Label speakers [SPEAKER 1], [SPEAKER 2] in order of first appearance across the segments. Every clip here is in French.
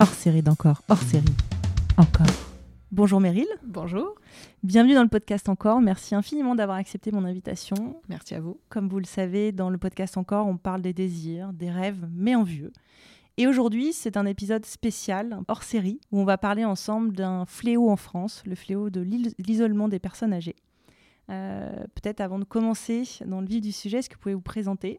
[SPEAKER 1] hors série d'encore, hors série, encore. Bonjour Meryl.
[SPEAKER 2] Bonjour.
[SPEAKER 1] Bienvenue dans le podcast Encore. Merci infiniment d'avoir accepté mon invitation.
[SPEAKER 2] Merci à vous.
[SPEAKER 1] Comme vous le savez, dans le podcast Encore, on parle des désirs, des rêves, mais en vieux. Et aujourd'hui, c'est un épisode spécial, hors série, où on va parler ensemble d'un fléau en France, le fléau de l'isolement des personnes âgées. Euh, peut-être avant de commencer dans le vif du sujet, est-ce que vous pouvez vous présenter?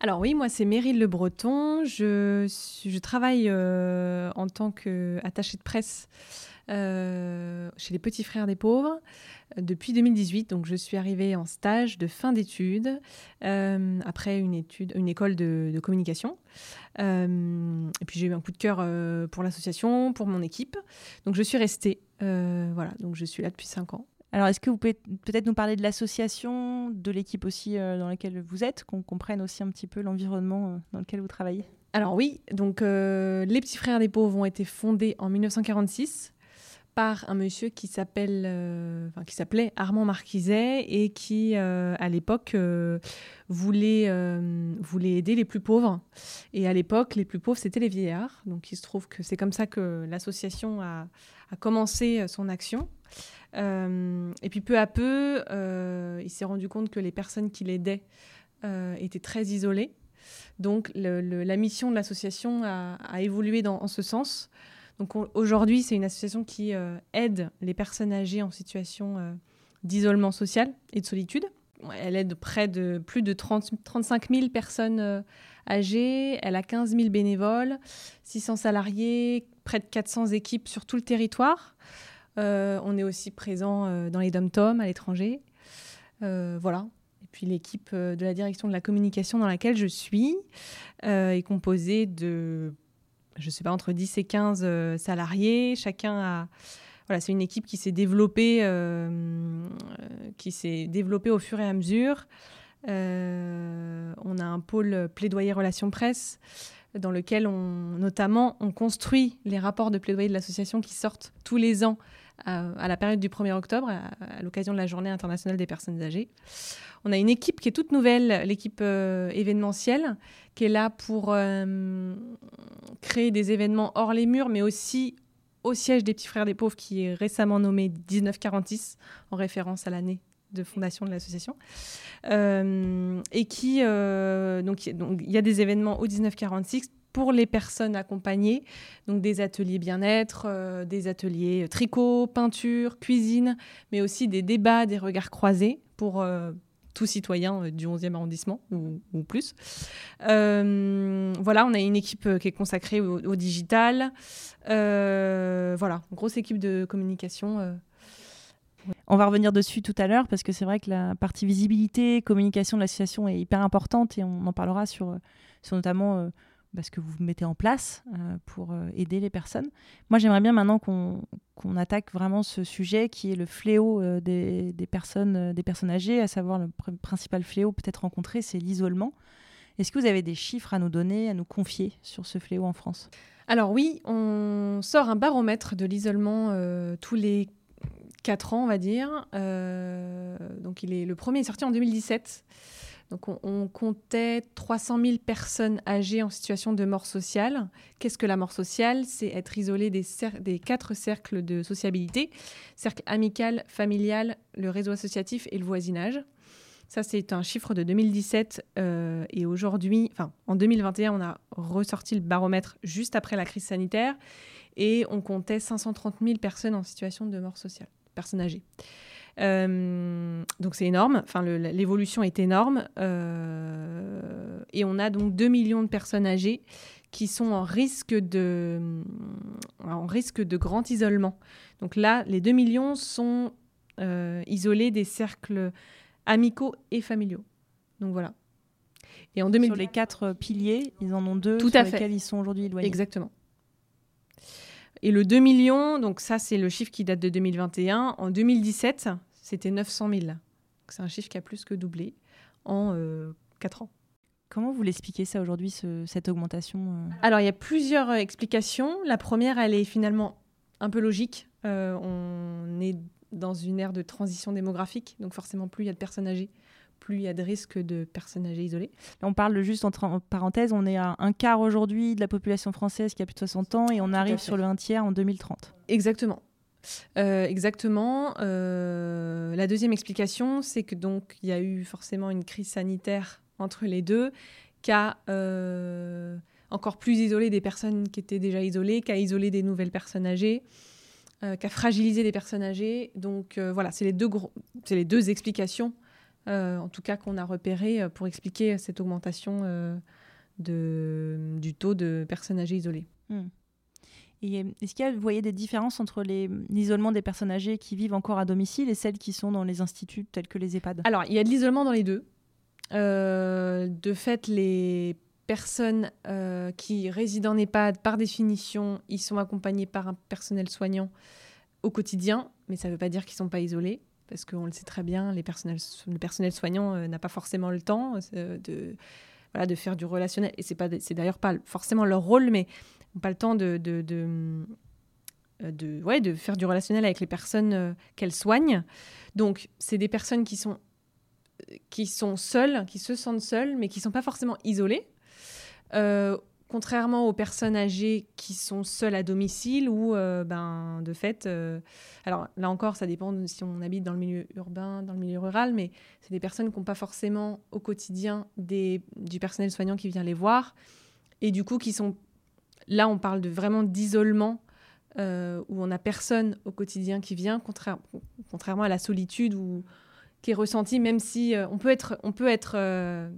[SPEAKER 2] Alors oui, moi c'est Meryl Le Breton. Je, travaille euh, en tant qu'attachée de presse euh, chez les Petits Frères des Pauvres euh, depuis 2018. Donc je suis arrivée en stage de fin d'études après une, école de, communication. et puis j'ai eu un coup de cœur pour l'association, pour mon équipe. Donc je suis restée. voilà, donc je suis là depuis cinq ans.
[SPEAKER 1] Alors, est-ce que vous pouvez peut-être nous parler de l'association, de l'équipe aussi euh, dans laquelle vous êtes, qu'on comprenne aussi un petit peu l'environnement euh, dans lequel vous travaillez?
[SPEAKER 2] Alors oui, donc euh, les Petits Frères des Pauvres ont été fondés en 1946 par un monsieur qui s'appelle, qui s'appelait Armand Marquiset et qui, à l'époque, voulait, voulait aider les plus pauvres. Et à l'époque, les plus pauvres, c'était les vieillards. Donc il se trouve que c'est comme ça que l'association a, a commencé son action. Euh, et puis peu à peu, euh, il s'est rendu compte que les personnes qui l'aidaient euh, étaient très isolées. Donc la mission de l'association a, évolué dans, en ce sens. Donc aujourd'hui, c'est une association qui aide les personnes âgées en situation d'isolement social et de solitude. Elle aide près de plus de 30, 35 000 personnes âgées. Elle a 15 000 bénévoles, 600 salariés, près de 400 équipes sur tout le territoire. Euh, on est aussi présent euh, dans les dom-toms à l'étranger. Euh, voilà. Et puis l'équipe de la direction de la communication dans laquelle je suis est composée de, je sais pas, entre 10 et 15 salariés. Chacun a voilà, c'est une équipe qui s'est développée, qui s'est développée au fur et à mesure. on a un pôle plaidoyer relations presse dans lequel on, notamment, on construit les rapports de plaidoyer de l'association qui sortent tous les ans à, la période du 1er octobre, à, l'occasion de la Journée internationale des personnes âgées. On a une équipe qui est toute nouvelle, l'équipe euh, événementielle, qui est là pour euh, créer des événements hors les murs, mais aussi au siège des Petits Frères des Pauvres, qui est récemment nommé 1946, en référence à l'année de fondation de l'association. Euh, et qui, donc, il y a des événements au 1946 pour les personnes accompagnées, donc des ateliers bien-être, euh, des ateliers euh, tricot, peinture, cuisine, mais aussi des débats, des regards croisés pour euh, tout citoyen du 11e arrondissement ou, plus. voilà, on a une équipe qui est consacrée au, digital. voilà, grosse équipe de communication.
[SPEAKER 1] On va revenir dessus tout à l'heure parce que c'est vrai que la partie visibilité, communication de l'association est hyper importante et on en parlera sur, sur notamment ce que vous mettez en place euh, pour euh, aider les personnes. Moi, j'aimerais bien maintenant qu'on attaque vraiment ce sujet qui est le fléau euh, des, personnes, des personnes âgées, à savoir le principal fléau peut-être rencontré, c'est l'isolement. Est-ce que vous avez des chiffres à nous donner, à nous confier sur ce fléau en France?
[SPEAKER 2] Alors oui, on sort un baromètre de l'isolement tous les 4 ans, on va dire. donc il est, le premier est sorti en 2017. Donc on, comptait 300 000 personnes âgées en situation de mort sociale. Qu'est-ce que la mort sociale? C'est être isolé des, quatre cercles de sociabilité, cercle amical, familial, le réseau associatif et le voisinage. Ça, c'est un chiffre de 2017. Euh, et aujourd'hui, en 2021, on a ressorti le baromètre juste après la crise sanitaire. Et on comptait 530 000 personnes en situation de mort sociale, personnes âgées. Euh, donc c'est énorme, enfin l'évolution est énorme. Euh, et on a donc 2 millions de personnes âgées qui sont en risque de, en risque de grand isolement. Donc là, les 2 millions sont euh, isolés des cercles amicaux et familiaux. Donc voilà.
[SPEAKER 1] Et en 2000... Sur les quatre piliers, ils en ont deux
[SPEAKER 2] Tout
[SPEAKER 1] sur
[SPEAKER 2] à
[SPEAKER 1] lesquels ils sont aujourd'hui éloignés.
[SPEAKER 2] Exactement. Et le 2 millions, donc ça c'est le chiffre qui date de 2021. En 2017, c'était 900 000. C'est un chiffre qui a plus que doublé en euh, 4 ans.
[SPEAKER 1] Comment vous l'expliquez ça aujourd'hui, cette augmentation euh
[SPEAKER 2] Alors, il y a plusieurs euh, explications. La première, elle est finalement un peu logique. Euh, on est dans une ère de transition démographique, donc forcément, plus il y a de personnes âgées, plus il y a de risques de personnes âgées isolées.
[SPEAKER 1] On parle juste entre parenthèses, on est à un quart aujourd'hui de la population française qui a plus de 60 ans et on arrive sur le un tiers en 2030.
[SPEAKER 2] Exactement. Euh, exactement. Euh, la deuxième explication, c'est que donc il y a eu forcément une crise sanitaire entre les deux, qui a euh, encore plus isolé des personnes qui étaient déjà isolées, qui a isolé des nouvelles personnes âgées, qui a fragilisé des personnes âgées. Donc voilà, c'est les deux c'est les deux explications, en tout cas qu'on a repérées pour expliquer cette augmentation de, du taux de personnes âgées isolées.
[SPEAKER 1] Est-ce qu'il y a, voyez des différences entre l'isolement des personnes âgées qui vivent encore à domicile et celles qui sont dans les instituts tels que les EHPAD?
[SPEAKER 2] Alors, il y a de l'isolement dans les deux. Euh, de fait, les personnes euh, qui résident en EHPAD, par définition, ils sont accompagnés par un personnel soignant au quotidien, mais ça ne veut pas dire qu'ils ne sont pas isolés, parce qu'on le sait très bien, le personnel soignant euh, n'a pas forcément le temps de, de faire du relationnel, et c'est d'ailleurs pas forcément leur rôle, mais pas le temps de, de, de, euh, de, ouais, de faire du relationnel avec les personnes euh, qu'elles soignent. Donc, c'est des personnes qui sont, qui sont seules, qui se sentent seules, mais qui ne sont pas forcément isolées. Euh, contrairement aux personnes âgées qui sont seules à domicile ou ben, de fait, alors là encore, ça dépend de si on habite dans le milieu urbain, dans le milieu rural, mais c'est des personnes qui n'ont pas forcément au quotidien des, du personnel soignant qui vient les voir et du coup qui sont Là, on parle de vraiment d'isolement euh, où on n'a personne au quotidien qui vient, contrairement à la solitude qui est ressentie, même si euh, on peut être, on peut être euh,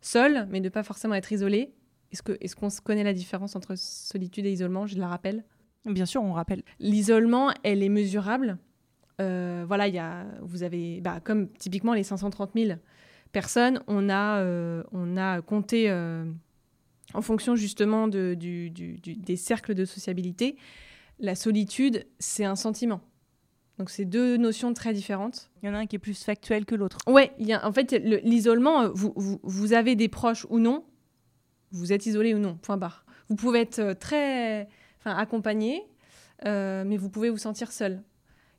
[SPEAKER 2] seul, mais ne pas forcément être isolé. Est-ce qu'on connaît la différence entre solitude et isolement? Je la rappelle.
[SPEAKER 1] Bien sûr, on rappelle.
[SPEAKER 2] L'isolement, elle est mesurable. voilà, il y a, vous avez, bah, comme typiquement les 530 000 personnes, on a, on a compté en fonction justement de, des cercles de sociabilité, la solitude, c'est un sentiment. Donc c'est deux notions très différentes.
[SPEAKER 1] Il y en a un qui est plus factuel que l'autre.
[SPEAKER 2] Ouais, y a, en fait, l'isolement, euh, vous, vous, avez des proches ou non, vous êtes isolé ou non, point barre. Vous pouvez être euh, très enfin, accompagné, euh, mais vous pouvez vous sentir seul.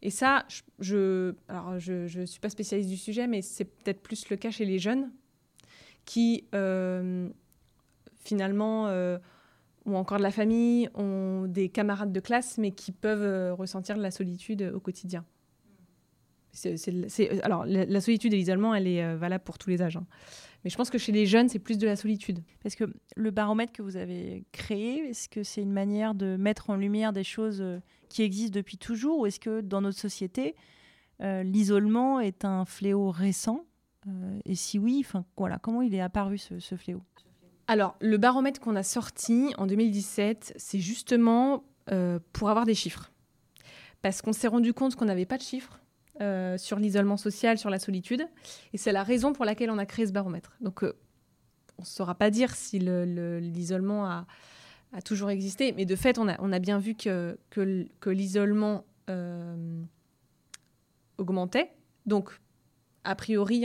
[SPEAKER 2] Et ça, je ne suis pas spécialiste du sujet, mais c'est peut-être plus le cas chez les jeunes qui finalement, euh, ou encore de la famille, ont des camarades de classe, mais qui peuvent euh, ressentir de la solitude au quotidien. C'est, alors, la, solitude et l'isolement, elle est euh, valable pour tous les âges. Hein. Mais je pense que chez les jeunes, c'est plus de la solitude.
[SPEAKER 1] Parce que le baromètre que vous avez créé, est-ce que c'est une manière de mettre en lumière des choses qui existent depuis toujours Ou est-ce que dans notre société, l'isolement est un fléau récent? Et si oui, voilà, comment il est apparu ce fléau?
[SPEAKER 2] Alors, le baromètre qu'on a sorti en 2017, c'est justement euh, pour avoir des chiffres. Parce qu'on s'est rendu compte qu'on n'avait pas de chiffres euh, sur l'isolement social, sur la solitude. Et c'est la raison pour laquelle on a créé ce baromètre. Donc, euh, on ne saura pas dire si l'isolement a, toujours existé. Mais de fait, on a, bien vu que, que, l'isolement augmentait. Donc, a priori,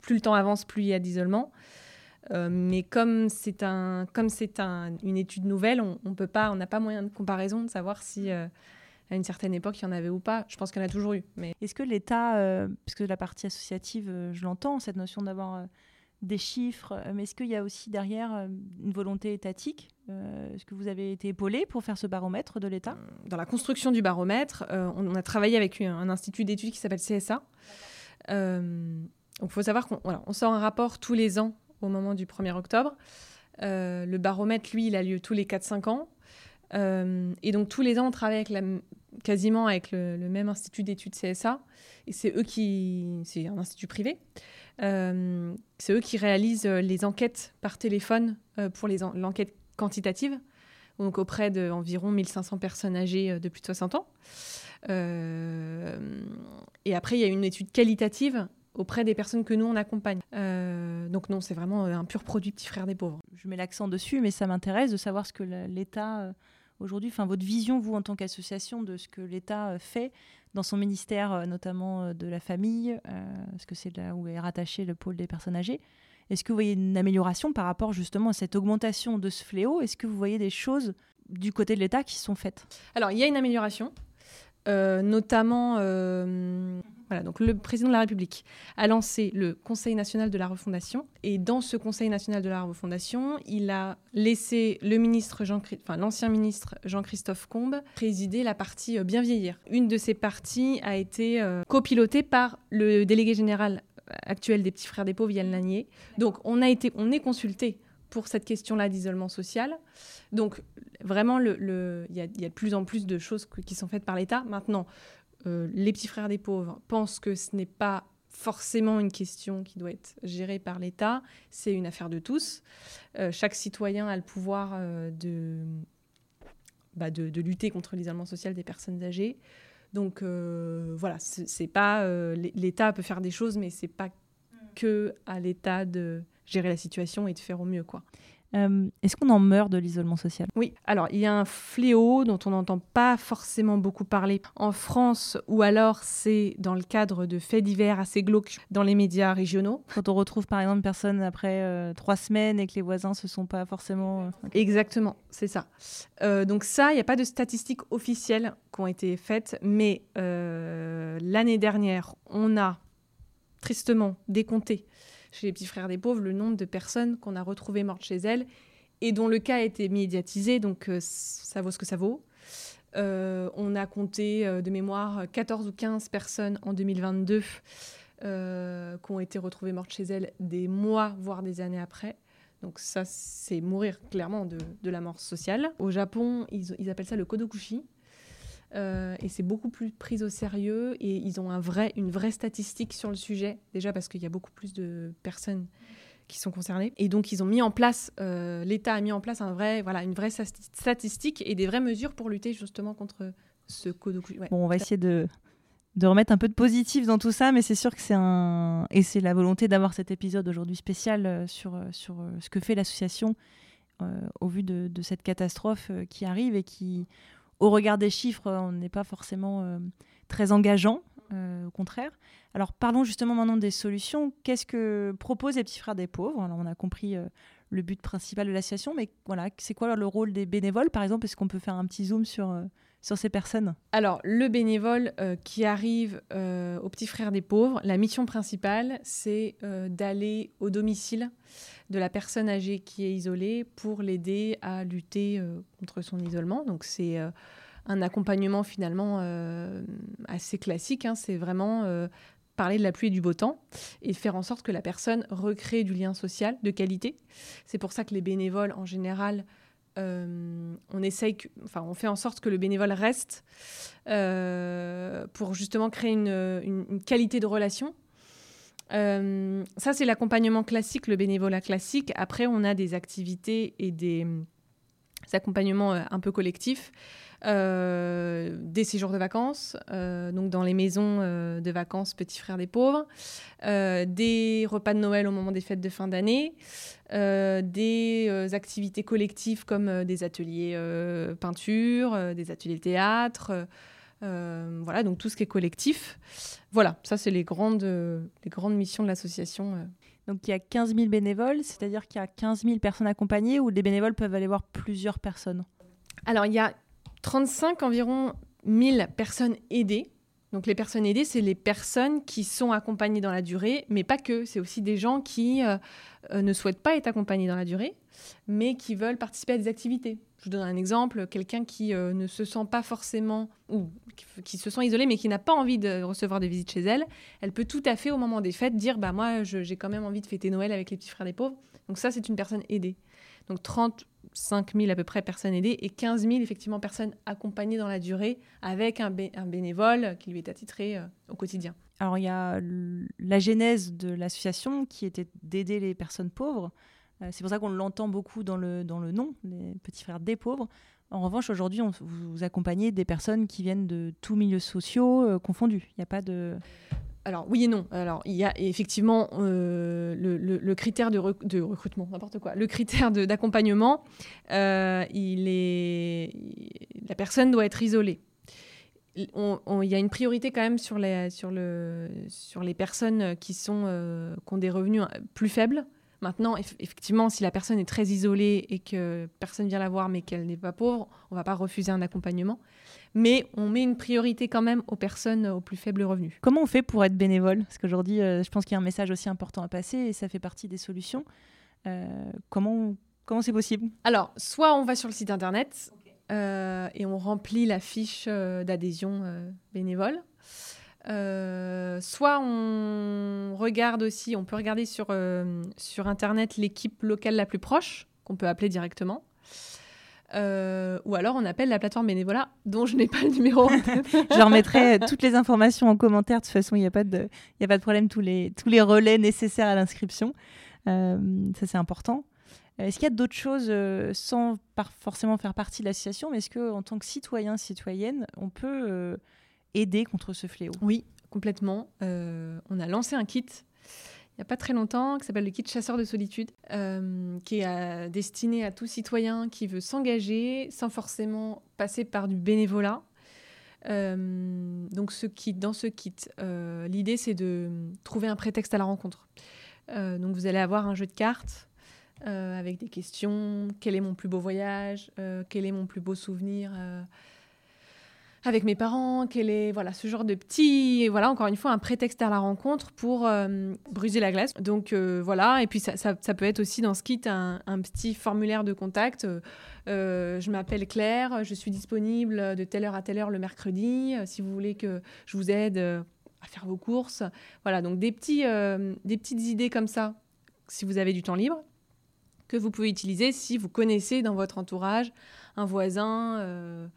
[SPEAKER 2] plus le temps avance, plus il y a d'isolement. Euh, mais comme c'est un, comme c'est un, une étude nouvelle, on, on peut pas, on n'a pas moyen de comparaison de savoir si euh, à une certaine époque il y en avait ou pas. Je pense qu'il y en a toujours eu. Mais
[SPEAKER 1] est-ce que l'État, euh, parce que la partie associative, je l'entends, cette notion d'avoir des chiffres, mais est-ce qu'il y a aussi derrière une volonté étatique Est-ce que vous avez été épaulé pour faire ce baromètre de l'État?
[SPEAKER 2] Dans la construction du baromètre, on, a travaillé avec un, institut d'études qui s'appelle CSA. donc il faut savoir qu'on on sort un rapport tous les ans au moment du 1er octobre. Euh, le baromètre, lui, il a lieu tous les 4-5 ans. Euh, et donc tous les ans, on travaille avec quasiment avec le, même institut d'études CSA. Et c'est eux qui... C'est un institut privé. Euh, c'est eux qui réalisent les enquêtes par téléphone pour l'enquête quantitative, donc auprès d'environ 1500 personnes âgées de plus de 60 ans. et après, il y a une étude qualitative auprès des personnes que nous, on accompagne. Euh, donc non, c'est vraiment euh, un pur produit petit frère des pauvres.
[SPEAKER 1] Je mets l'accent dessus, mais ça m'intéresse de savoir ce que l'État, euh, aujourd'hui, enfin votre vision, vous, en tant qu'association, de ce que l'État fait dans son ministère, notamment de la famille, parce que c'est là où est rattaché le pôle des personnes âgées. Est-ce que vous voyez une amélioration par rapport justement à cette augmentation de ce fléau? Est-ce que vous voyez des choses du côté de l'État qui sont faites?
[SPEAKER 2] Alors, il y a une amélioration, notamment Voilà, donc le président de la République a lancé le Conseil national de la refondation. Et dans ce Conseil national de la refondation, il a laissé le ministre Jean, enfin, l'ancien ministre Jean-Christophe Combes présider la partie euh, bien vieillir. Une de ces parties a été euh, copilotée par le délégué général actuel des petits frères des pauvres, Yann Lanier. Donc on a été, on est consulté pour cette question-là d'isolement social. Donc vraiment, il y, a de plus en plus de choses qui sont faites par l'État. Maintenant, euh, les petits frères des pauvres pensent que ce n'est pas forcément une question qui doit être gérée par l'État, c'est une affaire de tous. Euh, chaque citoyen a le pouvoir euh, de, bah de, de, lutter contre l'isolement social des personnes âgées. Donc voilà, c'est pas l'État peut faire des choses, mais c'est pas que à l'État de gérer la situation et de faire au mieux quoi.
[SPEAKER 1] Euh, est-ce qu'on en meurt de l'isolement social?
[SPEAKER 2] Oui, alors il y a un fléau dont on n'entend pas forcément beaucoup parler en France, ou alors c'est dans le cadre de faits divers assez glauques dans les médias régionaux.
[SPEAKER 1] Quand on retrouve par exemple une personne après euh, trois semaines et que les voisins se sont pas forcément... Euh,
[SPEAKER 2] Exactement, c'est ça. donc ça, il n'y a pas de statistiques officielles qui ont été faites, mais l'année dernière, on a tristement décompté chez les petits frères des pauvres le nombre de personnes qu'on a retrouvées mortes chez elles et dont le cas a été médiatisé, donc euh, ça vaut ce que ça vaut. Euh, on a compté euh, de mémoire 14 ou 15 personnes en 2022 qui ont été retrouvées mortes chez elles des mois, voire des années après. Donc ça, c'est mourir clairement de, la mort sociale. Au Japon, ils, ils appellent ça le kodokushi. Euh, et c'est beaucoup plus pris au sérieux et ils ont un vrai, une vraie statistique sur le sujet, déjà parce qu'il y a beaucoup plus de personnes qui sont concernées. Et donc ils ont mis en place, euh, l'État a mis en place un vrai, voilà, une vraie statistique et des vraies mesures pour lutter justement contre ce code.
[SPEAKER 1] Ouais. Bon, on va essayer de, de remettre un peu de positif dans tout ça, mais c'est sûr que c'est un... Et c'est la volonté d'avoir cet épisode aujourd'hui spécial euh, sur, sur ce que fait l'association au vu de, de, cette catastrophe qui arrive et qui au regard des chiffres, on n'est pas forcément euh, très engageant, euh, au contraire. Alors parlons justement maintenant des solutions. Qu'est-ce que proposent les petits frères des pauvres? Alors on a compris euh, le but principal de l'association, mais voilà, c'est quoi le rôle des bénévoles par exemple? Est-ce qu'on peut faire un petit zoom sur, sur ces personnes
[SPEAKER 2] Alors le bénévole qui arrive aux petits frères des pauvres, la mission principale, c'est d'aller au domicile de la personne âgée qui est isolée pour l'aider à lutter euh, contre son isolement. Donc c'est euh, un accompagnement finalement euh, assez classique. Hein. C'est vraiment parler de la pluie et du beau temps et faire en sorte que la personne recrée du lien social de qualité. C'est pour ça que les bénévoles, en général, on essaye, enfin, on fait en sorte que le bénévole reste pour justement créer une, qualité de relation euh, ça, c'est l'accompagnement classique, le bénévolat classique. Après, on a des activités et des, des accompagnements euh, un peu collectifs. Euh, des séjours de vacances, euh, donc dans les maisons de vacances Petits Frères des Pauvres, des repas de Noël au moment des fêtes de fin d'année, des activités collectives comme des ateliers peinture, des ateliers théâtre. Voilà, donc tout ce qui est collectif. Voilà, ça, c'est les grandes missions de l'association. Euh.
[SPEAKER 1] Donc il y a 15 000 bénévoles, c'est-à-dire qu'il y a 15 000 personnes accompagnées ou les bénévoles peuvent aller voir plusieurs personnes?
[SPEAKER 2] Alors il y a 35 environ 1000 personnes aidées. Donc les personnes aidées, c'est les personnes qui sont accompagnées dans la durée, mais pas que. C'est aussi des gens qui euh, ne souhaitent pas être accompagnés dans la durée, mais qui veulent participer à des activités. Je vous donne un exemple, quelqu'un qui euh, ne se sent pas forcément, ou qui se sent isolé, mais qui n'a pas envie de recevoir des visites chez elle, elle peut tout à fait, au moment des fêtes, dire bah moi, j'ai quand même envie de fêter Noël avec les petits frères des pauvres. Donc ça, c'est une personne aidée. Donc 35 000 à peu près personnes aidées et 15 000 effectivement personnes accompagnées dans la durée avec un, bénévole qui lui est attitré euh, au quotidien.
[SPEAKER 1] Alors il y a la genèse de l'association qui était d'aider les personnes pauvres. Euh, c'est pour ça qu'on l'entend beaucoup dans le, dans le nom, les petits frères des pauvres. En revanche, aujourd'hui, vous accompagnez des personnes qui viennent de tous milieux sociaux euh, confondus. Il n'y a pas de...
[SPEAKER 2] Alors oui et non. Alors il y a effectivement euh, le, critère de, recrutement, n'importe quoi. Le critère d'accompagnement, il est la personne doit être isolée. Il y a une priorité quand même sur les, sur le, sur les personnes qui, sont, qui ont des revenus plus faibles Maintenant, effectivement, si la personne est très isolée et que personne vient la voir mais qu'elle n'est pas pauvre, on ne va pas refuser un accompagnement. Mais on met une priorité quand même aux personnes aux plus faibles revenus.
[SPEAKER 1] Comment on fait pour être bénévole? Parce qu'aujourd'hui, euh, je pense qu'il y a un message aussi important à passer et ça fait partie des solutions. Euh, comment comment c'est possible?
[SPEAKER 2] Alors, soit on va sur le site internet euh, et on remplit la fiche d'adhésion bénévole. Euh, soit on regarde aussi, on peut regarder sur, euh, sur Internet l'équipe locale la plus proche, qu'on peut appeler directement. Euh, ou alors on appelle la plateforme bénévolat, dont je n'ai pas le numéro.
[SPEAKER 1] je remettrai toutes les informations en commentaire. De toute façon, il n'y a, pas de, a pas de problème, tous les, tous les relais nécessaires à l'inscription. ça, c'est important. Est-ce qu'il y a d'autres choses sans forcément faire partie de l'association, mais est-ce qu'en tant que citoyen, citoyenne, on peut aider contre ce fléau
[SPEAKER 2] Oui, complètement. Euh, on a lancé un kit il n'y a pas très longtemps qui s'appelle le kit chasseur de solitude, euh, qui est euh, destiné à tout citoyen qui veut s'engager sans forcément passer par du bénévolat. donc ce dans ce kit, l'idée c'est de trouver un prétexte à la rencontre. donc vous allez avoir un jeu de cartes avec des questions. Quel est mon plus beau voyage? Quel est mon plus beau souvenir? Avec mes parents, quel est voilà ce genre de petit voilà encore une fois un prétexte à la rencontre pour euh, briser la glace. Donc euh, voilà et puis ça, ça, peut être aussi dans ce kit un, petit formulaire de contact. Euh, je m'appelle Claire, je suis disponible de telle heure à telle heure le mercredi. si vous voulez que je vous aide à faire vos courses, voilà donc des petits des petites idées comme ça si vous avez du temps libre que vous pouvez utiliser si vous connaissez dans votre entourage un voisin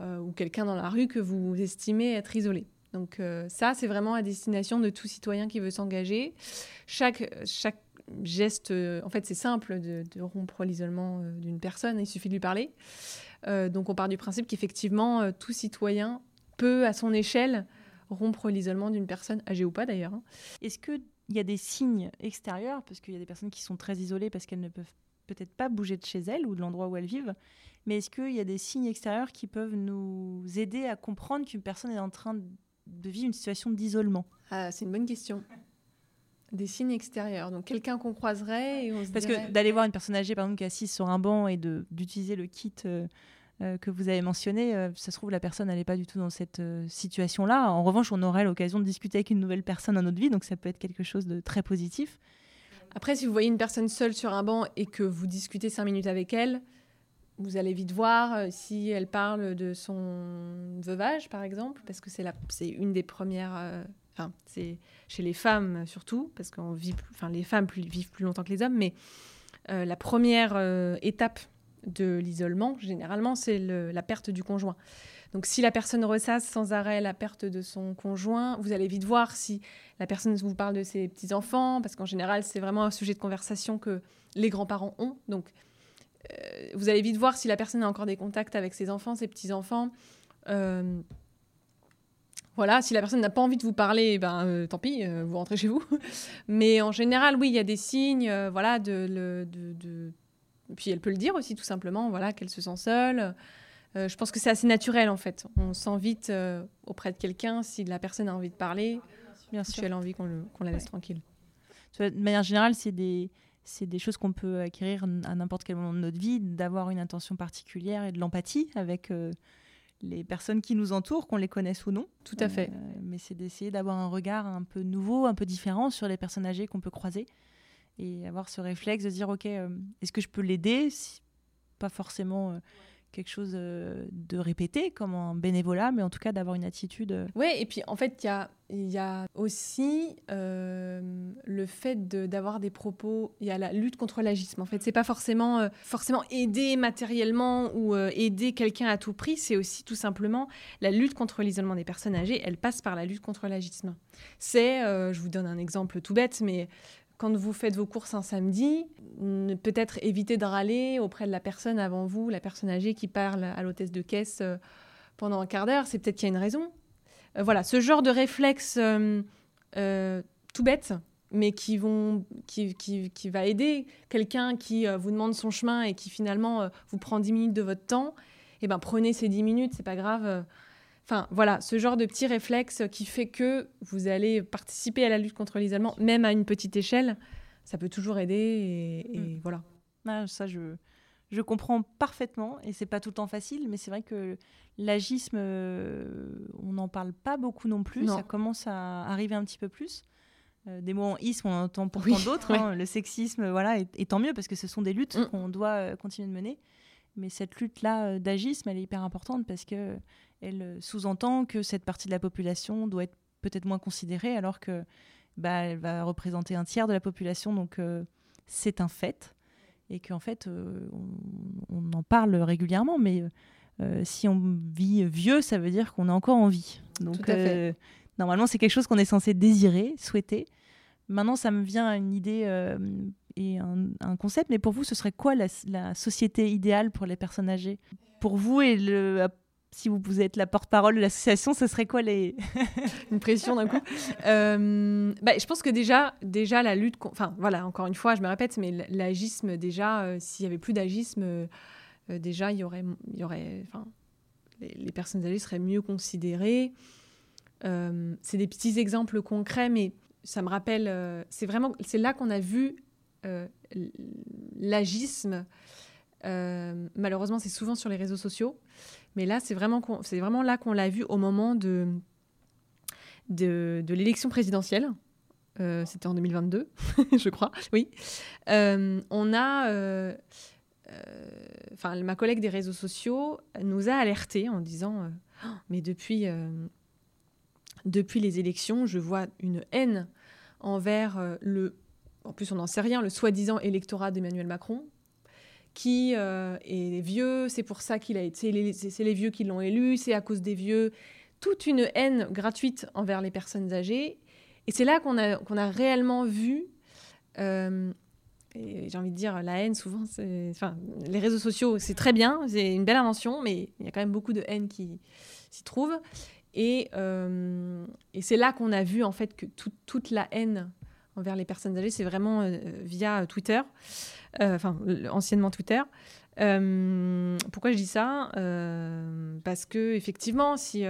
[SPEAKER 2] ou quelqu'un dans la rue que vous estimez être isolé. Donc euh, ça, c'est vraiment à destination de tout citoyen qui veut s'engager. Chaque, chaque geste, euh, en fait, c'est simple de, rompre l'isolement d'une personne, il suffit de lui parler. donc on part du principe qu'effectivement, tout citoyen peut, à son échelle, rompre l'isolement d'une personne, âgée ou pas d'ailleurs. Hein.
[SPEAKER 1] Est-ce qu'il y a des signes extérieurs, parce qu'il y a des personnes qui sont très isolées parce qu'elles ne peuvent peut-être pas bouger de chez elles ou de l'endroit où elles vivent, mais est-ce qu'il y a des signes extérieurs qui peuvent nous aider à comprendre qu'une personne est en train de vivre une situation d'isolement?
[SPEAKER 2] Ah, C'est une bonne question. Des signes extérieurs. Donc quelqu'un qu'on croiserait et on se
[SPEAKER 1] Parce que d'aller voir une personne âgée, par exemple, qui est assise sur un banc et d'utiliser le kit euh, euh, que vous avez mentionné, euh, ça se trouve, la personne n'est pas du tout dans cette situation-là. En revanche, on aurait l'occasion de discuter avec une nouvelle personne dans notre vie, donc ça peut être quelque chose de très positif.
[SPEAKER 2] Après, si vous voyez une personne seule sur un banc et que vous discutez cinq minutes avec elle, vous allez vite voir euh, si elle parle de son veuvage, par exemple, parce que c'est c'est une des premières. Euh, enfin, c'est chez les femmes surtout, parce qu'on les femmes vivent plus longtemps que les hommes, mais euh, la première étape de l'isolement, généralement, c'est la perte du conjoint. Donc, si la personne ressasse sans arrêt la perte de son conjoint, vous allez vite voir si la personne vous parle de ses petits enfants, parce qu'en général, c'est vraiment un sujet de conversation que les grands-parents ont. Donc, euh, vous allez vite voir si la personne a encore des contacts avec ses enfants, ses petits-enfants. Euh, voilà, si la personne n'a pas envie de vous parler, eh ben euh, tant pis, vous rentrez chez vous. Mais en général, oui, il y a des signes, voilà, de, de, puis elle peut le dire aussi tout simplement, voilà, qu'elle se sent seule. Je pense que c'est assez naturel en fait. On sent vite auprès de quelqu'un si la personne a envie de parler, bien sûr. si elle a envie qu'on la laisse tranquille.
[SPEAKER 1] De manière générale, c'est des choses qu'on peut acquérir à n'importe quel moment de notre vie, d'avoir une intention particulière et de l'empathie avec euh, les personnes qui nous entourent, qu'on les connaisse ou non.
[SPEAKER 2] Tout à fait.
[SPEAKER 1] Euh, mais c'est d'essayer d'avoir un regard un peu nouveau, un peu différent sur les personnes âgées qu'on peut croiser et avoir ce réflexe de dire, OK, euh, est-ce que je peux l'aider? Pas forcément quelque chose euh, de répété comme un bénévolat, mais en tout cas d'avoir une attitude. Euh,
[SPEAKER 2] oui, et puis en fait, il y a, y a aussi euh, le fait d'avoir des propos, il y a la lutte contre l'agisme. En fait, c'est pas forcément, forcément aider matériellement ou aider quelqu'un à tout prix, c'est aussi tout simplement la lutte contre l'isolement des personnes âgées, elle passe par la lutte contre l'agisme. C'est, je vous donne un exemple tout bête, mais quand vous faites vos courses un samedi, peut-être éviter de râler auprès de la personne avant vous, la personne âgée qui parle à l'hôtesse de caisse euh, pendant un quart d'heure, c'est peut-être qu'il y a une raison. Euh, voilà, ce genre de réflexe euh, tout bête, mais qui, vont, qui, qui, qui va aider quelqu'un qui vous demande son chemin et qui finalement vous prend 10 minutes de votre temps, eh ben prenez ces 10 minutes, c'est pas grave Enfin, voilà, ce genre de petit réflexe qui fait que vous allez participer à la lutte contre l'isolement, même à une petite échelle, ça peut toujours aider et,
[SPEAKER 1] Mm.
[SPEAKER 2] voilà.
[SPEAKER 1] Ah, ça, je, je comprends parfaitement et c'est pas tout le temps facile, mais c'est vrai que l'agisme, euh, on n'en parle pas beaucoup non plus.
[SPEAKER 2] Non.
[SPEAKER 1] Ça commence à arriver un petit peu plus. Euh, des mots en isme, on en entend pourtant
[SPEAKER 2] Oui,
[SPEAKER 1] d'autres.
[SPEAKER 2] ouais.
[SPEAKER 1] hein. Le sexisme, voilà, et, et tant mieux parce que ce sont des luttes
[SPEAKER 2] Mm.
[SPEAKER 1] qu'on doit euh, continuer de mener. Mais cette lutte-là euh, d'agisme, elle est hyper importante parce que elle euh, sous-entend que cette partie de la population doit être peut-être moins considérée, alors que bah, elle va représenter un tiers de la population, donc euh, c'est un fait et qu'en fait, euh, on, on en parle régulièrement, mais euh, si on vit vieux, ça veut dire qu'on est encore en vie. Donc,
[SPEAKER 2] Tout à fait.
[SPEAKER 1] normalement, c'est quelque chose qu'on est censé désirer, souhaiter. Maintenant, ça me vient une idée euh, et un, concept, mais pour vous, ce serait quoi la, société idéale pour les personnes âgées? Pour vous, et le, si vous, vous êtes la porte-parole de l'association, ce serait quoi les...
[SPEAKER 2] Une pression d'un coup. Euh, bah, je pense que déjà, déjà la lutte, enfin voilà, encore une fois, je me répète, mais l'agisme, déjà, euh, s'il y avait plus d'agisme, euh, euh, déjà, il y aurait, y aurait, les, les personnes âgées seraient mieux considérées. Euh, c'est des petits exemples concrets, mais ça me rappelle, euh, c'est vraiment, c'est là qu'on a vu euh, l'agisme. Euh, malheureusement, c'est souvent sur les réseaux sociaux, mais là, c'est vraiment, c'est vraiment là qu'on l'a vu au moment de de, l'élection présidentielle. C'était en 2022, je crois. Oui. On a. Enfin, ma collègue des réseaux sociaux nous a alertés en disant Mais depuis, depuis les élections, je vois une haine envers euh, le. En plus, on n'en sait rien, le soi-disant électorat d'Emmanuel Macron, qui euh, est vieux, c'est pour ça qu'il a été. C'est les, vieux qui l'ont élu, c'est à cause des vieux toute une haine gratuite envers les personnes âgées. Et c'est là qu'on a, qu'on a réellement vu, euh, j'ai envie de dire, la haine, souvent, enfin, les réseaux sociaux, c'est très bien, c'est une belle invention, mais il y a quand même beaucoup de haine qui s'y trouve. Et, euh, et c'est là qu'on a vu, en fait, que tout- toute la haine envers les personnes âgées, c'est vraiment euh, via Twitter, euh, enfin, anciennement Twitter. Pourquoi je dis ça? Parce que effectivement, si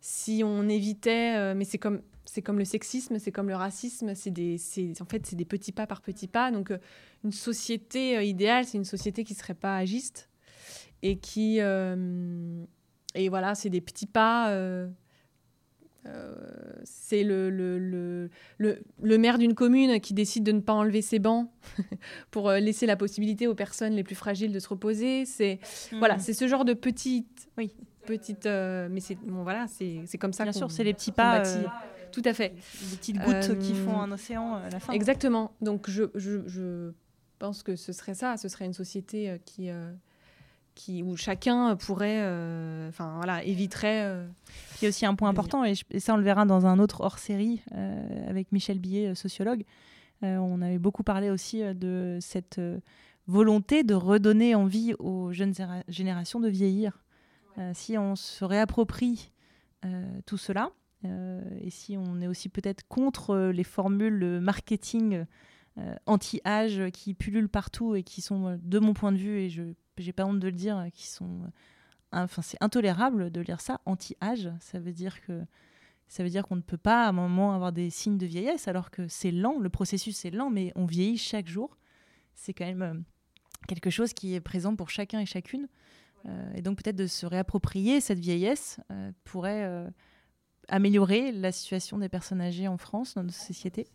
[SPEAKER 2] si on évitait, mais c'est comme c'est comme le sexisme, c'est comme le racisme, c'est des en fait c'est des petits pas par petits pas. Donc une société idéale, c'est une société qui serait pas agiste et qui et voilà, c'est des petits pas. euh, euh, c'est le, le, le, le, maire d'une commune qui décide de ne pas enlever ses bancs pour euh, laisser la possibilité aux personnes les plus fragiles de se reposer. C'est voilà, c'est ce genre de petites,
[SPEAKER 1] Oui.
[SPEAKER 2] petites, euh, mais c'est bon, voilà, c'est comme ça.
[SPEAKER 1] Bien sûr, c'est les petits pas, euh,
[SPEAKER 2] Tout à fait.
[SPEAKER 1] des petites gouttes qui font un océan à la fin.
[SPEAKER 2] Exactement. Donc je, je, je pense que ce serait ça. Ce serait une société qui, qui où chacun pourrait, euh, enfin voilà, éviterait. euh,
[SPEAKER 1] Il y a aussi un point important, et, je- et ça on le verra dans un autre hors-série euh, avec Michel Billet, euh, sociologue. On avait beaucoup parlé aussi de cette volonté de redonner envie aux jeunes générations de vieillir. Si on se réapproprie tout cela, et si on est aussi peut-être contre les formules marketing anti-âge qui pullulent partout et qui sont, de mon point de vue, et je j'ai pas honte de le dire, euh, qui sont euh, enfin c'est intolérable de lire ça anti-âge. Ça veut dire que ça veut dire qu'on ne peut pas à un moment avoir des signes de vieillesse alors que c'est lent le processus est lent mais on vieillit chaque jour. C'est quand même euh, quelque chose qui est présent pour chacun et chacune. Et donc peut-être de se réapproprier cette vieillesse pourrait améliorer la situation des personnes âgées en France dans notre société.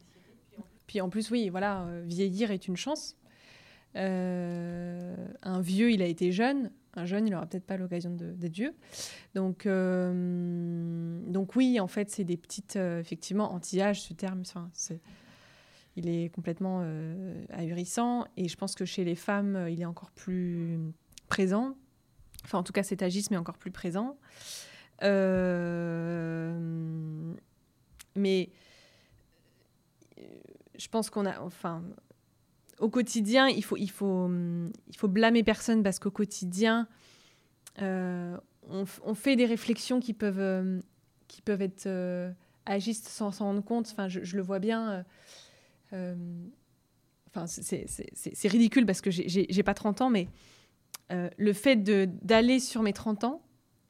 [SPEAKER 2] Puis en plus, oui, voilà, vieillir est une chance. Euh, un vieux, il a été jeune. Un jeune, il n'aura peut-être pas l'occasion d'être vieux. Donc, euh, donc oui, en fait, c'est des petites, euh, effectivement, anti-âge, ce terme, enfin, il est complètement ahurissant. Et je pense que chez les femmes, il est encore plus présent. Enfin, en tout cas, cet agisme est encore plus présent. Mais je pense qu'on a, enfin, au quotidien, il faut, il faut, hum, il faut blâmer personne parce qu'au quotidien, euh, on, fait des réflexions qui peuvent, euh, qui peuvent être euh, agistes sans s'en rendre compte. Enfin, je, le vois bien. euh, euh, Enfin, c'est- ridicule parce que j'ai- pas 30 ans, mais euh, le fait d'aller sur mes 30 ans,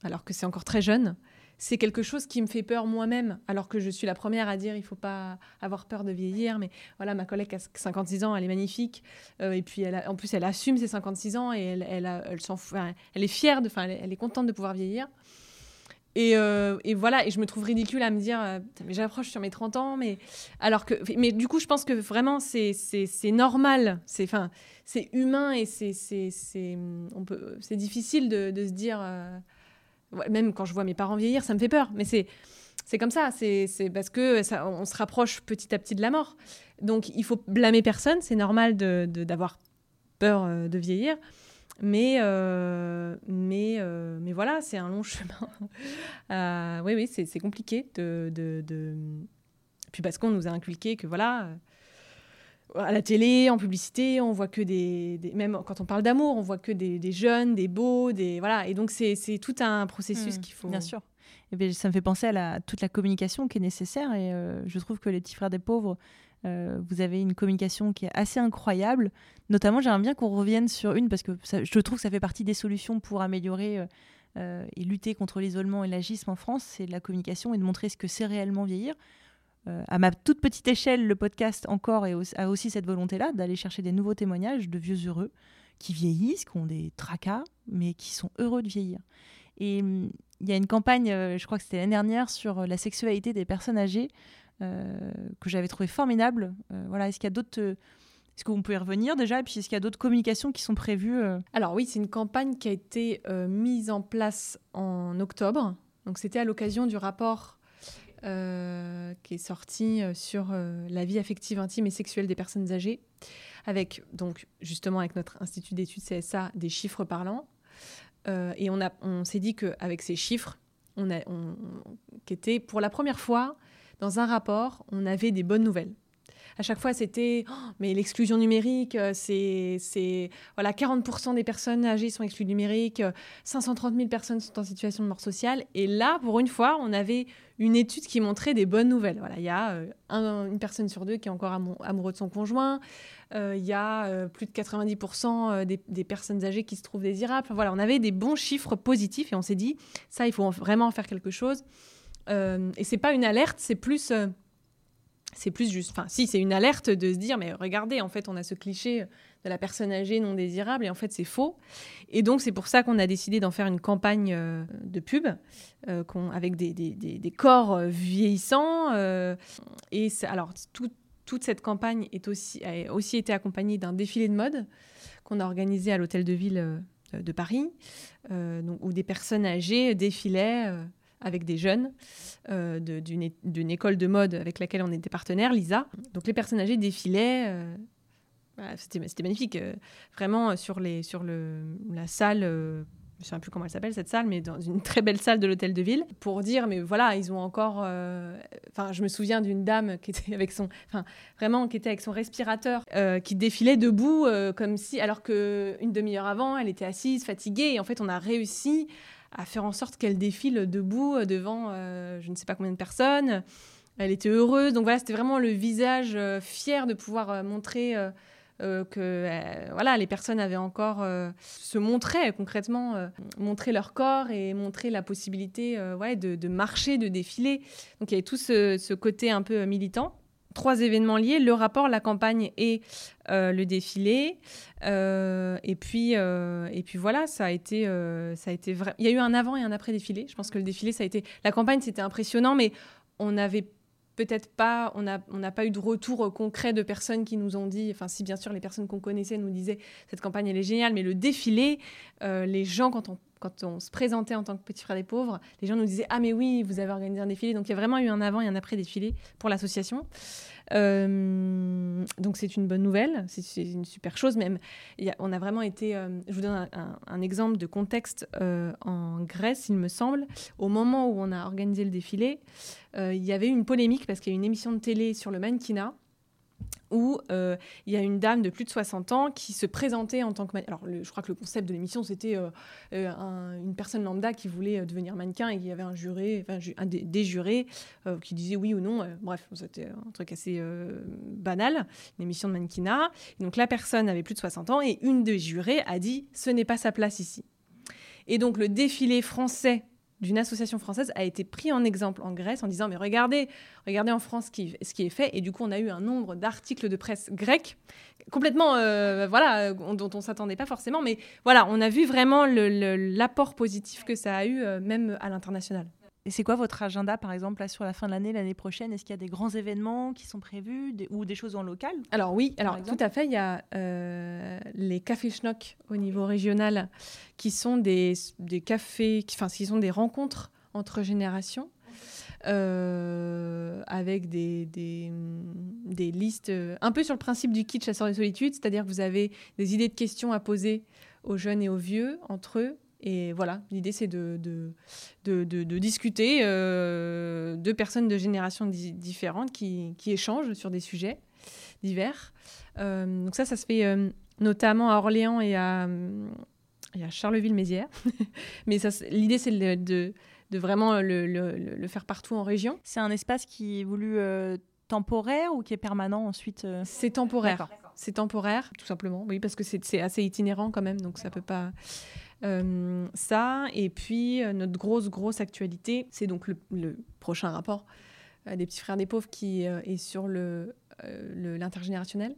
[SPEAKER 2] alors que c'est encore très jeune, c'est quelque chose qui me fait peur moi-même, alors que je suis la première à dire il faut pas avoir peur de vieillir. Mais voilà, ma collègue a 56 ans, elle est magnifique. Euh, et puis, elle en plus, elle assume ses 56 ans et elle, elle, elle, elle est fière, de, elle, elle est contente de pouvoir vieillir. Et, euh, et, voilà, et je me trouve ridicule à me dire, euh, mais j'approche sur mes 30 ans, mais alors que, mais du coup, je pense que vraiment, c'est normal, c'est c'est humain et c'est c'est difficile de, de, se dire, même quand je vois mes parents vieillir, ça me fait peur. Mais c'est c'est comme ça, c'est parce que ça, on se rapproche petit à petit de la mort. Donc il faut blâmer personne, c'est normal d'avoir de, peur euh, de vieillir. Mais, euh, mais, euh, mais voilà, c'est un long chemin. oui, oui, c'est compliqué. De, de, de, Puis parce qu'on nous a inculqué que voilà, à la télé, en publicité, on voit que des, même quand on parle d'amour, on voit que des, des, jeunes, des beaux, des voilà. Et donc c'est tout un processus mmh, qu'il faut.
[SPEAKER 1] Bien sûr. Et bien, ça me fait penser à la, toute la communication qui est nécessaire. Et euh, je trouve que les petits frères des pauvres, euh, vous avez une communication qui est assez incroyable. Notamment, j'aimerais bien qu'on revienne sur une parce que je trouve que ça fait partie des solutions pour améliorer. Euh, et lutter contre l'isolement et l'agisme en France, c'est la communication et de montrer ce que c'est réellement vieillir. Euh, à ma toute petite échelle, le podcast encore a aussi cette volonté-là d'aller chercher des nouveaux témoignages de vieux heureux qui vieillissent, qui ont des tracas, mais qui sont heureux de vieillir. Et hum, il y a une campagne, euh, je crois que c'était l'année dernière, sur euh, la sexualité des personnes âgées que j'avais trouvé formidable. voilà, est-ce qu'il y a d'autres est-ce que vous pouvez revenir déjà? Et puis, est-ce qu'il y a d'autres communications qui sont prévues
[SPEAKER 2] Alors oui, c'est une campagne qui a été mise en place en octobre. Donc c'était à l'occasion du rapport euh, qui est sorti euh, sur euh, la vie affective, intime et sexuelle des personnes âgées, avec donc justement avec notre institut d'études CSA des chiffres parlants. et on, on s'est dit qu'avec ces chiffres, on a, on, pour la première fois dans un rapport, on avait des bonnes nouvelles à chaque fois, c'était oh, mais l'exclusion numérique, c'est c'est voilà 40% des personnes âgées sont exclues numérique, 530 000 personnes sont en situation de mort sociale. Et là, pour une fois, on avait une étude qui montrait des bonnes nouvelles. Voilà, il y a euh, une personne sur deux qui est encore amoureux de son conjoint. Euh, il y a euh, plus de 90% des, personnes âgées qui se trouvent désirables. voilà, on avait des bons chiffres positifs et on s'est dit, ça, il faut vraiment en faire quelque chose. et c'est pas une alerte, c'est plus c'est plus juste. Enfin, si, c'est une alerte de se dire, mais regardez, en fait, on a ce cliché de la personne âgée non désirable, et en fait, c'est faux. Et donc, c'est pour ça qu'on a décidé d'en faire une campagne euh, de pub euh, avec des, des, corps euh, vieillissants. et alors, toute cette campagne est aussi, a aussi été accompagnée d'un défilé de mode qu'on a organisé à l'Hôtel de Ville de Paris, où des personnes âgées défilaient avec des jeunes euh, d'une école de mode avec laquelle on était partenaire, Lisa. Donc les personnes âgées défilaient. Euh, c'était magnifique. Euh, vraiment, sur, les, sur le, la salle je ne sais plus comment elle s'appelle cette salle, mais dans une très belle salle de l'hôtel de ville, pour dire, mais voilà, ils ont encore. Enfin, je me souviens d'une dame qui était avec son, enfin, vraiment, qui était avec son respirateur, qui défilait debout, comme si, alors que une demi-heure avant, elle était assise, fatiguée, et en fait, on a réussi à faire en sorte qu'elle défile debout euh, devant euh, je ne sais pas combien de personnes. Elle était heureuse. Donc voilà, c'était vraiment le visage euh, fier de pouvoir montrer que voilà, les personnes avaient encore se montraient concrètement, montrer leur corps et montrer la possibilité ouais, de, marcher, de défiler. Donc il y avait tout ce côté un peu militant trois événements liés, le rapport, la campagne et euh, le défilé. Euh, et, puis, euh, et puis voilà, ça a été, ça a été vrai. Il y a eu un avant et un après défilé. Je pense que le défilé, ça a été... La campagne, c'était impressionnant, mais on n'avait peut-être pas, on n'a on pas eu de retour concret de personnes qui nous ont dit, enfin si bien sûr les personnes qu'on connaissait nous disaient cette campagne elle est géniale, mais le défilé, les gens quand on quand on se présentait en tant que petit frère des pauvres, les gens nous disaient Ah, mais oui, vous avez organisé un défilé. Donc il y a vraiment eu un avant et un après défilé pour l'association. Euh, donc c'est une bonne nouvelle, c'est une super chose. Même, on a vraiment été. Euh, je vous donne un, exemple de contexte euh, en Grèce, il me semble. Au moment où on a organisé le défilé, il y avait une polémique parce qu'il y a une émission de télé sur le mannequinat où euh, il y a une dame de plus de 60 ans qui se présentait en tant que... Alors, je crois que le concept de l'émission, c'était euh, euh, une personne lambda qui voulait devenir mannequin et il y avait un juré, enfin, un des, jurés qui disait oui ou non. bref, c'était un truc assez banal, une émission de mannequinat. donc, la personne avait plus de 60 ans et une des jurés a dit « ce n'est pas sa place ici ». Et donc, le défilé français d'une association française a été pris en exemple en Grèce en disant mais regardez, regardez en France ce qui, est fait et du coup on a eu un nombre d'articles de presse grecs complètement euh, voilà dont on s'attendait pas forcément mais voilà on a vu vraiment l'apport positif que ça a eu euh, même à l'international.
[SPEAKER 1] Et c'est quoi votre agenda, par exemple, là, sur la fin de l'année, l'année prochaine? Est-ce qu'il y a des grands événements qui sont prévus ou des choses en local?
[SPEAKER 2] Alors oui, alors tout à fait. Il y a euh, les cafés schnock au niveau régional, qui sont des, des cafés, enfin, qui sont des rencontres entre générations. Euh, avec des, des, des, listes un peu sur le principe du kit chasseur de solitude, c'est-à-dire que vous avez des idées de questions à poser aux jeunes et aux vieux entre eux, et voilà, l'idée c'est de, de, de, discuter euh, de personnes de générations différentes qui, qui, échangent sur des sujets divers. Euh, donc ça, ça se fait euh, notamment à Orléans et à, à Charleville-Mézières. Mais l'idée c'est de, vraiment le, le, faire partout en région.
[SPEAKER 1] C'est un espace qui est voulu temporaire ou qui est permanent ensuite
[SPEAKER 2] C'est temporaire. C'est temporaire, tout simplement. Oui, parce que c'est assez itinérant quand même, donc ça peut pas. Euh, ça, et puis euh, notre grosse, grosse actualité, c'est donc le, prochain rapport euh, des petits frères des pauvres qui est sur l'intergénérationnel.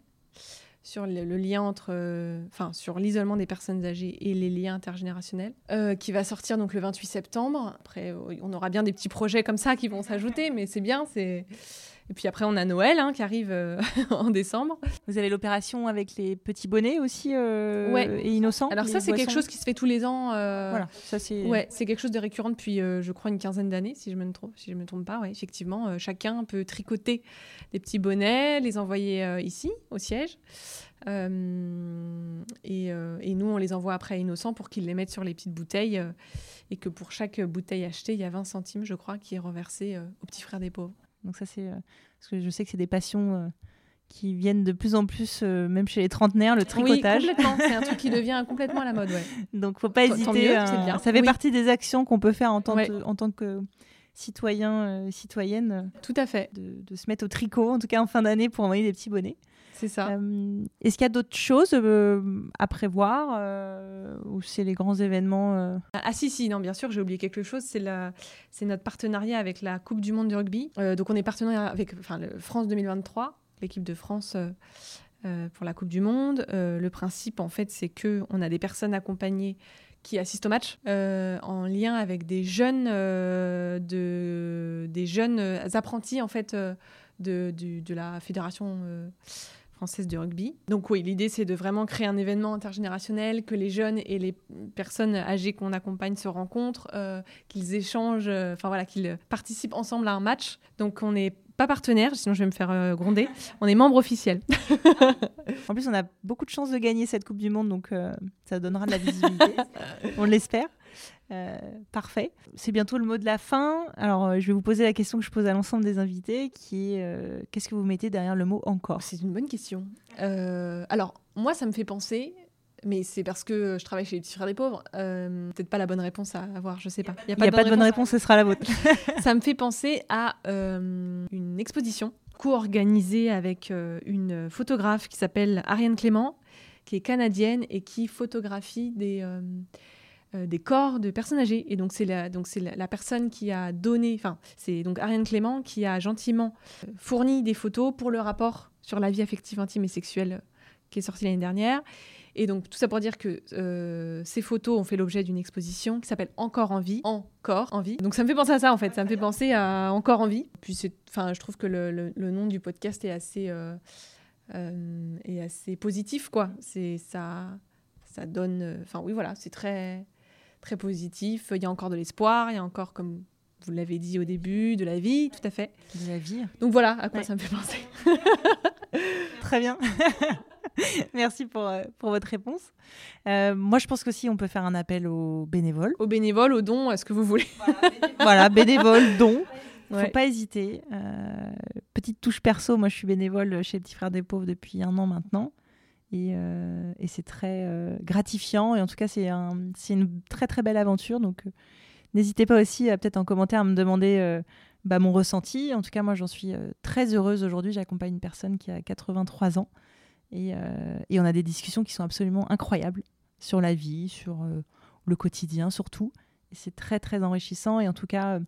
[SPEAKER 2] Sur le, lien entre, enfin, sur l'isolement des personnes âgées et les liens intergénérationnels, qui va sortir donc le 28 septembre. Après, on aura bien des petits projets comme ça qui vont s'ajouter, mais c'est bien, c'est et puis après, on a Noël hein, qui arrive euh, en décembre.
[SPEAKER 1] Vous avez l'opération avec les petits bonnets aussi euh, et innocents.
[SPEAKER 2] Alors ça, c'est quelque chose qui se fait tous les ans. Euh, voilà, ça c'est. Ouais, c'est quelque chose de récurrent depuis, je crois, une quinzaine d'années, si je me trompe, si je me trompe pas. Ouais, effectivement, chacun peut tricoter des petits bonnets, les envoyer ici au siège. Et, et, nous, on les envoie après à Innocent pour qu'ils les mettent sur les petites bouteilles et que pour chaque bouteille achetée, il y a 20 centimes, je crois, qui est reversé aux petits frères des pauvres.
[SPEAKER 1] Donc ça c'est euh, parce que je sais que c'est des passions euh, qui viennent de plus en plus, euh, même chez les trentenaires, le tricotage.
[SPEAKER 2] Oui, complètement. C'est un truc qui devient complètement à la mode, ouais.
[SPEAKER 1] Donc, faut pas hésiter. bien. Ça fait partie des actions qu'on peut faire en tant, en tant que citoyen, citoyenne.
[SPEAKER 2] Tout à fait.
[SPEAKER 1] De, de, se mettre au tricot, en tout cas en fin d'année, pour envoyer des petits bonnets.
[SPEAKER 2] C'est ça.
[SPEAKER 1] Euh, est-ce qu'il y a d'autres choses euh, à prévoir euh, ou c'est les grands événements
[SPEAKER 2] Ah si, si, non, bien sûr, j'ai oublié quelque chose. C'est, la... c'est notre partenariat avec la Coupe du Monde du rugby. donc on est partenaire avec enfin, le France 2023, l'équipe de France pour la Coupe du Monde. le principe, en fait, c'est qu'on a des personnes accompagnées qui assistent au match en lien avec des jeunes, de... des jeunes apprentis, en fait, de, de la fédération française de rugby. Donc oui, l'idée c'est de vraiment créer un événement intergénérationnel, que les jeunes et les personnes âgées qu'on accompagne se rencontrent, euh, qu'ils échangent, euh, enfin voilà, qu'ils participent ensemble à un match. Donc on n'est pas partenaire, sinon je vais me faire euh, gronder. On est membre officiel.
[SPEAKER 1] en plus, on a beaucoup de chances de gagner cette Coupe du Monde, donc ça donnera de la visibilité. on l'espère. Euh, parfait. C'est bientôt le mot de la fin. Alors, euh, je vais vous poser la question que je pose à l'ensemble des invités, qui est euh, qu'est-ce que vous mettez derrière le mot encore?
[SPEAKER 2] C'est une bonne question. alors, moi, ça me fait penser, mais c'est parce que je travaille chez les petits frères des pauvres. Peut-être pas la bonne réponse à avoir, je sais pas.
[SPEAKER 1] Il n'y a pas, de, bonne réponse, ce sera la vôtre.
[SPEAKER 2] ça me fait penser à une exposition co-organisée avec une photographe qui s'appelle Ariane Clément, qui est canadienne et qui photographie des euh, des corps de personnes âgées. Et donc, c'est la, donc c'est la, personne qui a donné, enfin, c'est donc Ariane Clément qui a gentiment euh, fourni des photos pour le rapport sur la vie affective, intime et sexuelle euh, qui est sorti l'année dernière. Et donc, tout ça pour dire que ces photos ont fait l'objet d'une exposition qui s'appelle Encore en vie. Encore en vie. Donc, ça me fait penser à ça, en fait. Ça me fait penser à Encore en vie. Puis, enfin, je trouve que le, le, nom du podcast est assez, est assez positif, quoi. C'est ça, ça donne. Enfin, oui, voilà, c'est très très positif. Il y a encore de l'espoir, il y a encore, comme vous l'avez dit au début, de la vie, tout à fait.
[SPEAKER 1] De la vie.
[SPEAKER 2] Donc voilà à quoi ça me fait penser.
[SPEAKER 1] très bien. Merci pour, euh, pour votre réponse. Euh, moi, je pense qu'aussi, on peut faire un appel aux bénévoles.
[SPEAKER 2] Aux bénévoles, aux dons, est-ce que vous voulez
[SPEAKER 1] Voilà, bénévoles, dons. Faut pas hésiter. Euh, petite touche perso, moi je suis bénévole chez Petit Frère des Pauvres depuis un an maintenant. Euh, et, c'est très euh, gratifiant. Et en tout cas, c'est un, une très très belle aventure. Donc, euh, n'hésitez pas aussi peut-être en commentaire à me demander bah, mon ressenti. En tout cas, moi, j'en suis très heureuse aujourd'hui. J'accompagne une personne qui a 83 ans. Et, et, on a des discussions qui sont absolument incroyables sur la vie, sur le quotidien surtout. c'est très très enrichissant. Et en tout cas,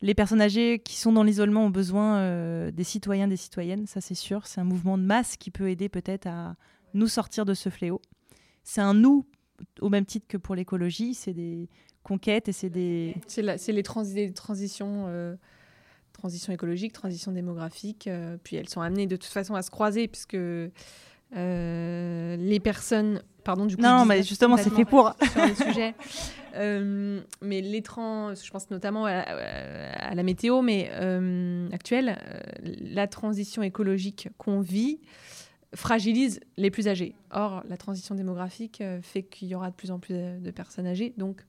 [SPEAKER 1] les personnes âgées qui sont dans l'isolement ont besoin des citoyens, des citoyennes, ça c'est sûr. C'est un mouvement de masse qui peut aider peut-être à nous sortir de ce fléau. C'est un nous au même titre que pour l'écologie, c'est des conquêtes et c'est des...
[SPEAKER 2] C'est les transitions, euh, transition écologique, transition démographique, euh, puis elles sont amenées de toute façon à se croiser puisque euh, les personnes... Pardon, du coup,
[SPEAKER 1] non, mais justement, c'est fait pour.
[SPEAKER 2] Sur le sujet. mais les trans, je pense notamment à, la météo, mais actuelle, la transition écologique qu'on vit, fragilise les plus âgés. Or, la transition démographique euh, fait qu'il y aura de plus en plus de personnes âgées. Donc,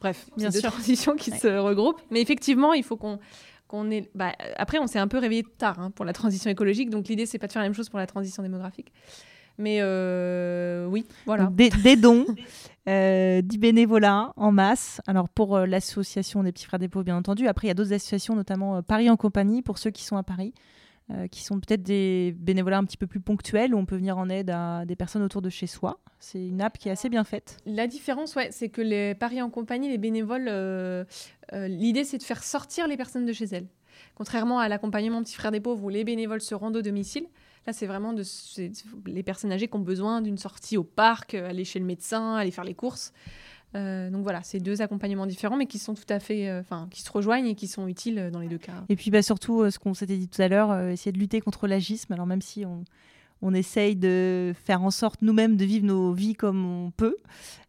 [SPEAKER 2] bref, c'est deux transitions qui se regroupent. Mais effectivement, il faut qu'on qu'on ait... Bah, après, on s'est un peu réveillé tard hein, pour la transition écologique. Donc, l'idée, c'est pas de faire la même chose pour la transition démographique. Mais euh, oui, voilà.
[SPEAKER 1] Des, dons, euh, du bénévolat en masse. Alors pour l'association des petits frères des pauvres, bien entendu. Après, il y a d'autres associations, notamment Paris en compagnie, pour ceux qui sont à Paris. Euh, qui sont peut-être des bénévolats un petit peu plus ponctuels où on peut venir en aide à des personnes autour de chez soi. C'est une app qui est assez bien faite.
[SPEAKER 2] La différence, ouais, c'est que les paris en compagnie, les bénévoles, euh, euh, l'idée c'est de faire sortir les personnes de chez elles. Contrairement à l'accompagnement Petit Frère des Pauvres où les bénévoles se rendent au domicile, là c'est vraiment de, les personnes âgées qui ont besoin d'une sortie au parc, aller chez le médecin, aller faire les courses. Euh, donc voilà, c'est deux accompagnements différents, mais qui sont tout à fait, euh, enfin, qui se rejoignent et qui sont utiles euh, dans les deux cas.
[SPEAKER 1] Et puis bah, surtout, ce qu'on s'était dit tout à l'heure, essayer de lutter contre l'agisme. Alors même si on, on essaye de faire en sorte nous-mêmes de vivre nos vies comme on peut,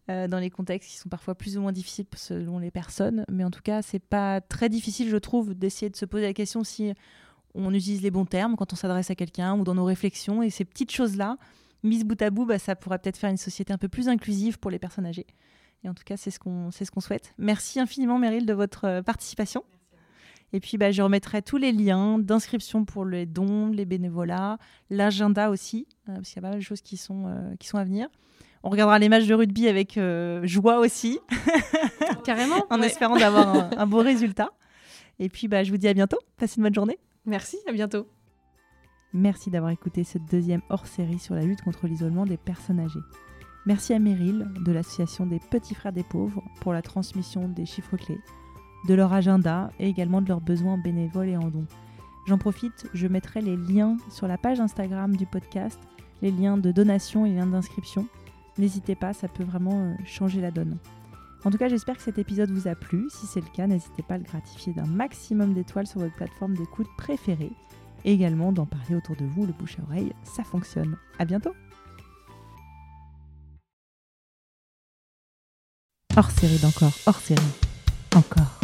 [SPEAKER 1] dans les contextes qui sont parfois plus ou moins difficiles selon les personnes, mais en tout cas, c'est pas très difficile, je trouve, d'essayer de se poser la question si on utilise les bons termes quand on s'adresse à quelqu'un ou dans nos réflexions. Et ces petites choses-là, mises bout à bout, bah, ça pourrait peut-être faire une société un peu plus inclusive pour les personnes âgées. Et en tout cas, c'est ce qu'on ce qu'on souhaite. Merci infiniment, Meryl, de votre euh, participation. Et puis, bah, je remettrai tous les liens d'inscription pour les dons, les bénévolats, l'agenda aussi, euh, parce qu'il y a pas mal de choses qui sont, euh, qui sont à venir. On regardera les matchs de rugby avec joie aussi.
[SPEAKER 2] Carrément.
[SPEAKER 1] en espérant d'avoir un, un, beau résultat. Et puis, bah, je vous dis à bientôt. Passez une bonne journée.
[SPEAKER 2] Merci, à bientôt.
[SPEAKER 1] Merci d'avoir écouté cette deuxième hors-série sur la lutte contre l'isolement des personnes âgées. Merci à Meryl de l'association des Petits Frères des Pauvres pour la transmission des chiffres clés, de leur agenda et également de leurs besoins bénévoles et en dons. J'en profite, je mettrai les liens sur la page Instagram du podcast, les liens de donation et les liens d'inscription. N'hésitez pas, ça peut vraiment euh, changer la donne. En tout cas, j'espère que cet épisode vous a plu. Si c'est le cas, n'hésitez pas à le gratifier d'un maximum d'étoiles sur votre plateforme d'écoute préférée. Et également d'en parler autour de vous, le bouche à oreille, ça fonctionne. À bientôt! Hors série d'encore, hors série, encore.